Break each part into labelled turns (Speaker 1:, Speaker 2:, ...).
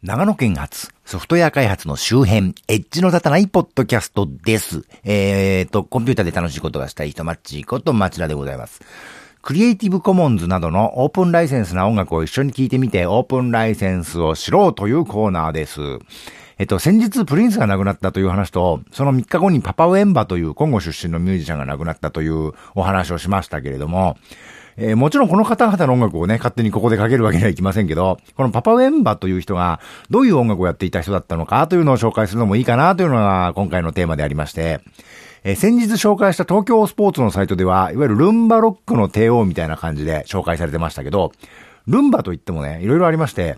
Speaker 1: 長野県発ソフトウェア開発の周辺、エッジの立たないポッドキャストです。えーと、コンピューターで楽しいことがしたい人、マッチーこと町田でございます。クリエイティブコモンズなどのオープンライセンスな音楽を一緒に聴いてみて、オープンライセンスを知ろうというコーナーです。えっと、先日プリンスが亡くなったという話と、その3日後にパパウェンバというコンゴ出身のミュージシャンが亡くなったというお話をしましたけれども、えー、もちろんこの方々の音楽をね、勝手にここでかけるわけにはいきませんけど、このパパウェンバという人が、どういう音楽をやっていた人だったのかというのを紹介するのもいいかなというのが今回のテーマでありまして、えー、先日紹介した東京スポーツのサイトでは、いわゆるルンバロックの帝王みたいな感じで紹介されてましたけど、ルンバといってもね、いろいろありまして、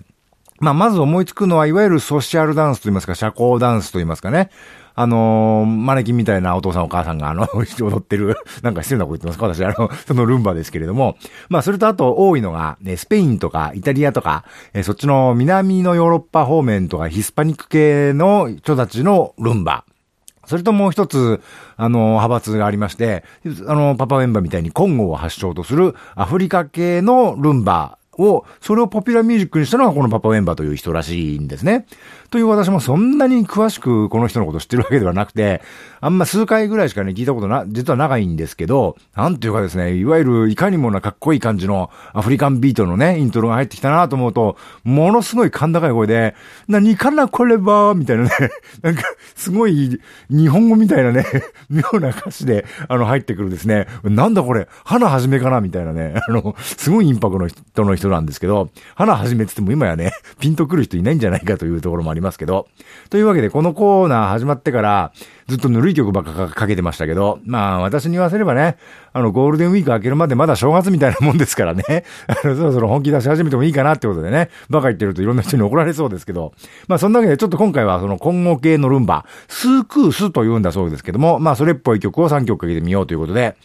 Speaker 1: まあ、まず思いつくのは、いわゆるソーシャルダンスといいますか、社交ダンスといいますかね。あのー、マネキンみたいなお父さんお母さんがあの、踊ってる、なんか失礼なこと言ってますか私、あの、そのルンバですけれども。まあ、それとあと多いのが、ね、スペインとかイタリアとか、え、そっちの南のヨーロッパ方面とかヒスパニック系の人たちのルンバ。それともう一つ、あの、派閥がありまして、あの、パパウェンバみたいにコンゴを発祥とするアフリカ系のルンバを、それをポピュラーミュージックにしたのがこのパパウェンバーという人らしいんですね。という私もそんなに詳しくこの人のこと知ってるわけではなくて、あんま数回ぐらいしかね、聞いたことな、実は長いんですけど、なんていうかですね、いわゆるいかにもなかっこいい感じのアフリカンビートのね、イントロが入ってきたなと思うと、ものすごい甲高い声で、何かなこれは、みたいなね、なんか、すごい日本語みたいなね、妙な歌詞で、あの、入ってくるですね、なんだこれ、花はじめかなみたいなね、あの、すごいインパクトの人の人なんですけど、花はじめて言っても今やね、ピンとくる人いないんじゃないかというところもありますけど、というわけで、このコーナー始まってから、ずっとぬるい曲ばっかかけてましたけど、まあ私に言わせればね、あのゴールデンウィーク明けるまでまだ正月みたいなもんですからね、あのそろそろ本気出し始めてもいいかなってことでね、バカ言ってるといろんな人に怒られそうですけど、まあそんなわけでちょっと今回はその今後系のルンバ、スークースと言うんだそうですけども、まあそれっぽい曲を3曲かけてみようということで、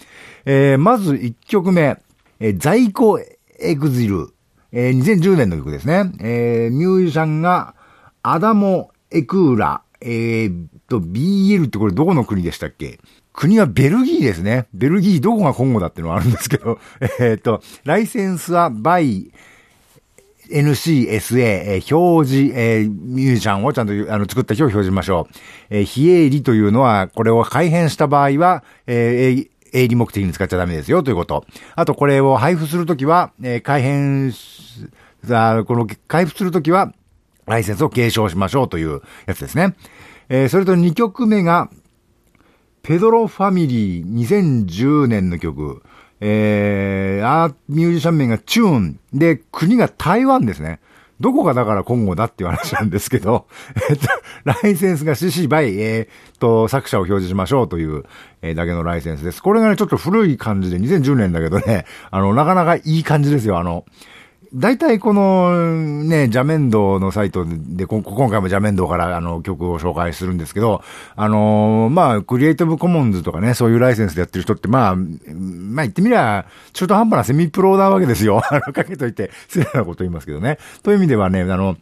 Speaker 1: えー、まず1曲目、えー、在庫エグジル、えー、2010年の曲ですね。えー、ミュージシャンが、アダモ・エクーラ、えー、と、BL ってこれどこの国でしたっけ？国はベルギーですね。ベルギーどこがコンゴだってのはあるんですけど、えっと、ライセンスはバイ、NCSA、えー、表示、えー、ミュージシャンをちゃんとあの作った人を表示しましょう。えー、非営利というのは、これを改変した場合は、えー、営利目的に使っちゃダメですよということ。あと、これを配布するときは、えー、改変、あこの、配布するときは、ライセンスを継承しましょうというやつですね。えー、それと2曲目が、ペドロファミリー2010年の曲。えー、アーミュージシャン名がチューン。で、国が台湾ですね。どこがだから今後だっていう話なんですけど、えっと、ライセンスが CC by、えっ、と、作者を表示しましょうという、えー、だけのライセンスです。これがね、ちょっと古い感じで2010年だけどね、あの、なかなかいい感じですよ。あの、大体このね、ジャメンドのサイトで、今回もジャメンドからあの曲を紹介するんですけど、あのー、まあ、クリエイティブコモンズとかね、そういうライセンスでやってる人って、まあ、まあ言ってみりゃ、中途半端なセミプロなわけですよ。あの、かけといて、失礼なこと言いますけどね。という意味ではね、あの、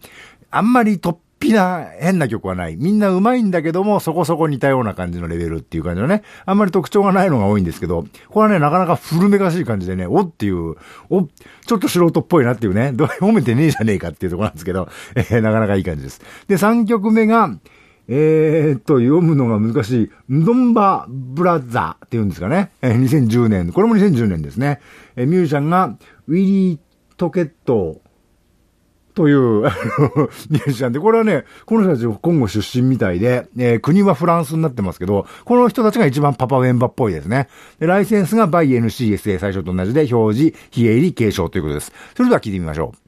Speaker 1: あんまりトップぴな変な曲はない。みんな上手いんだけども、そこそこ似たような感じのレベルっていう感じのね、あんまり特徴がないのが多いんですけど、これはね、なかなか古めかしい感じでね、おっていう、お、ちょっと素人っぽいなっていうね、どう褒めてねえじゃねえかっていうとこなんですけど、えー、なかなかいい感じです。で、3曲目が、えー、っと、読むのが難しい、ドンバブラザーっていうんですかね。えー、2010年。これも2010年ですね。えー、ミュージシャンが、ウィリー・トケット、という、あの、ミュージシャンで、これはね、この人たち今後出身みたいで、えー、国はフランスになってますけど、この人たちが一番パパウェンバっぽいですね。で、ライセンスがバイ NCSA 最初と同じで、表示、非営利継承ということです。それでは聞いてみましょう。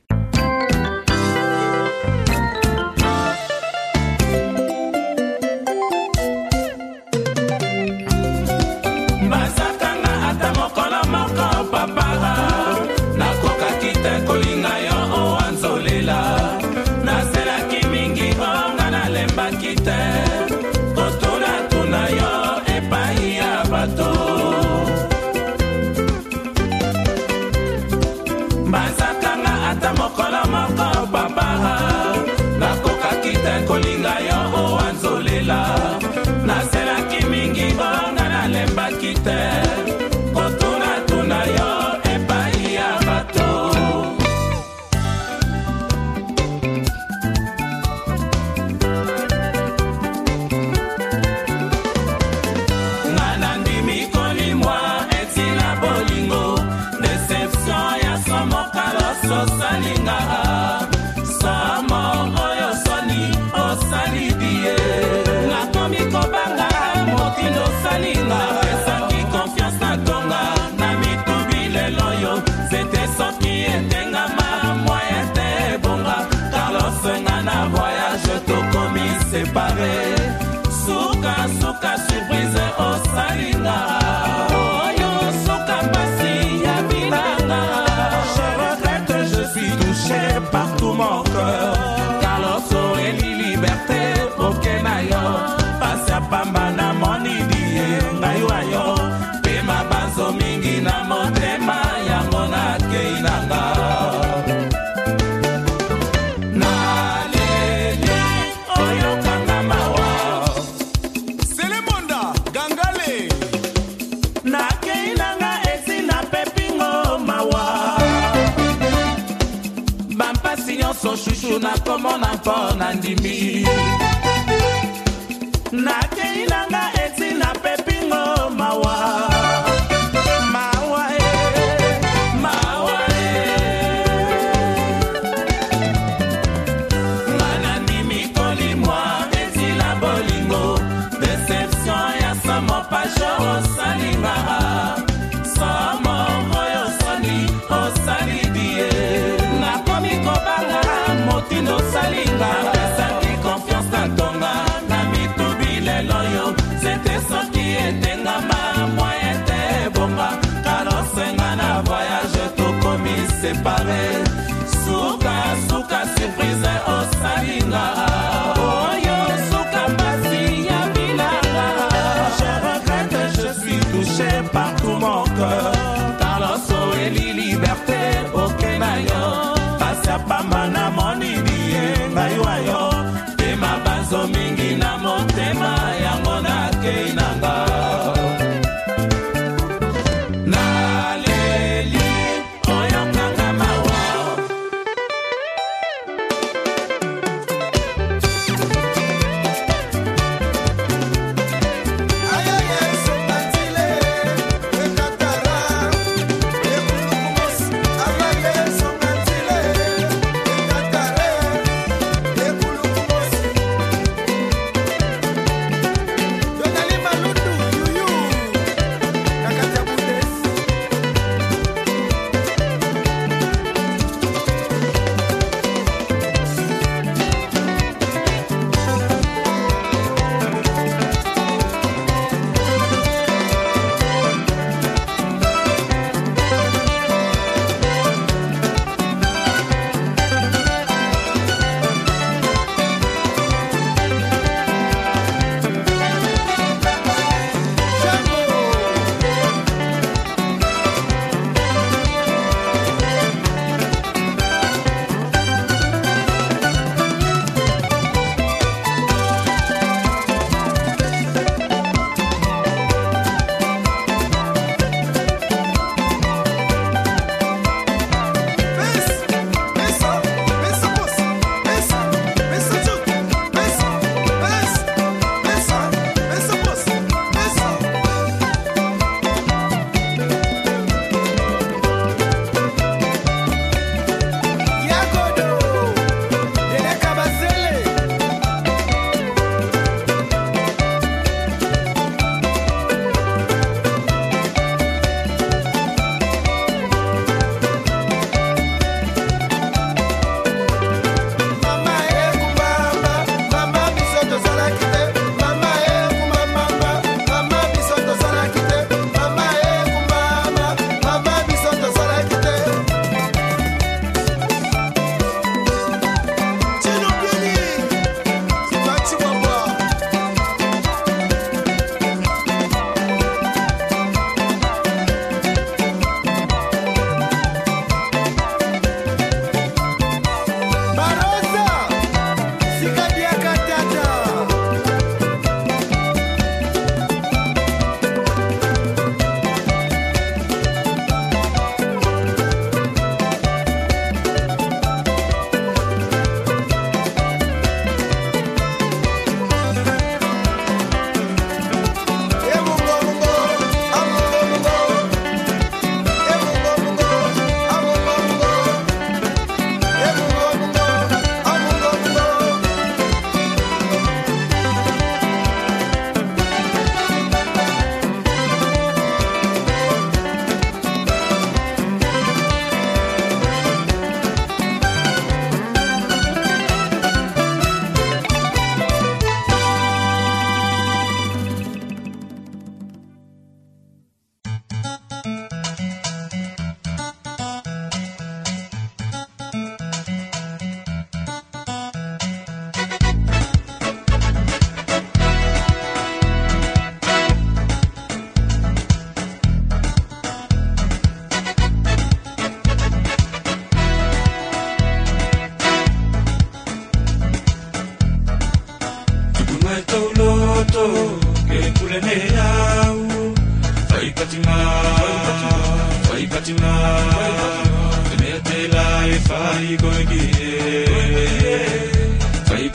Speaker 2: the media. Shepherd.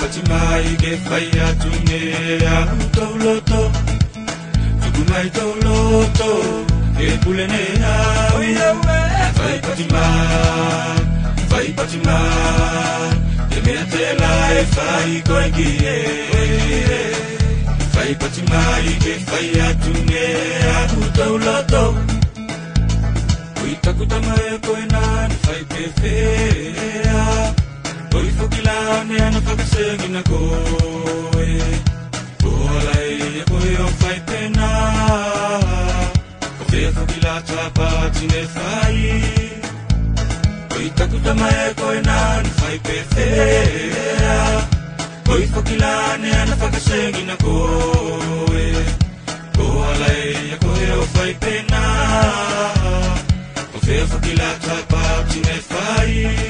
Speaker 2: patimaige faiatunea tauloto
Speaker 3: tukunai
Speaker 4: tauloto epulenea fai patima fai patima temeatelae fai koegie fai patimaige a tauloto kuitakutamaekoenani fai pefea Ko'y kagilaan niya nakakasingin ako eh Buhalay ako'y ang fight na Ko'y kagila tsapa tinefay Ko'y takutamay ko'y nan fight pefea Ko'y kagilaan niya nakakasingin ako eh Buhalay ako'y ang fight na Ko'y tapa
Speaker 5: tsapa tinefay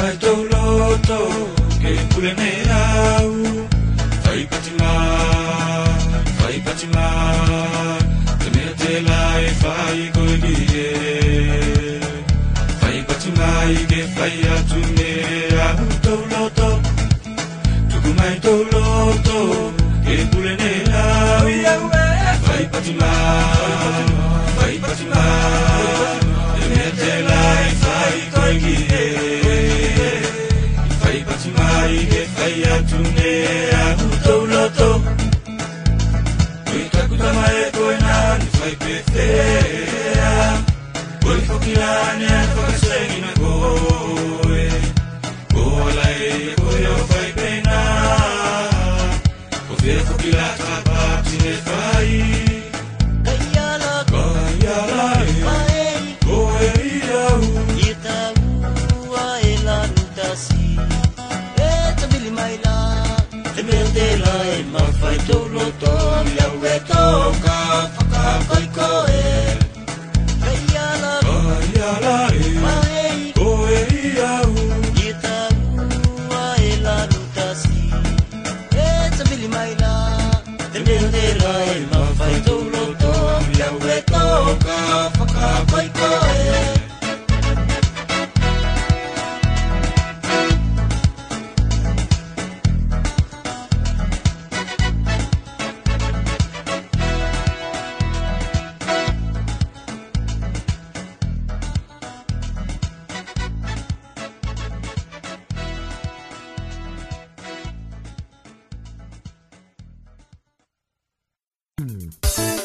Speaker 5: Baitoloto, que pule nerau Hum.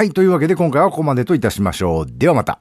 Speaker 1: はい。というわけで今回はここまでといたしましょう。ではまた。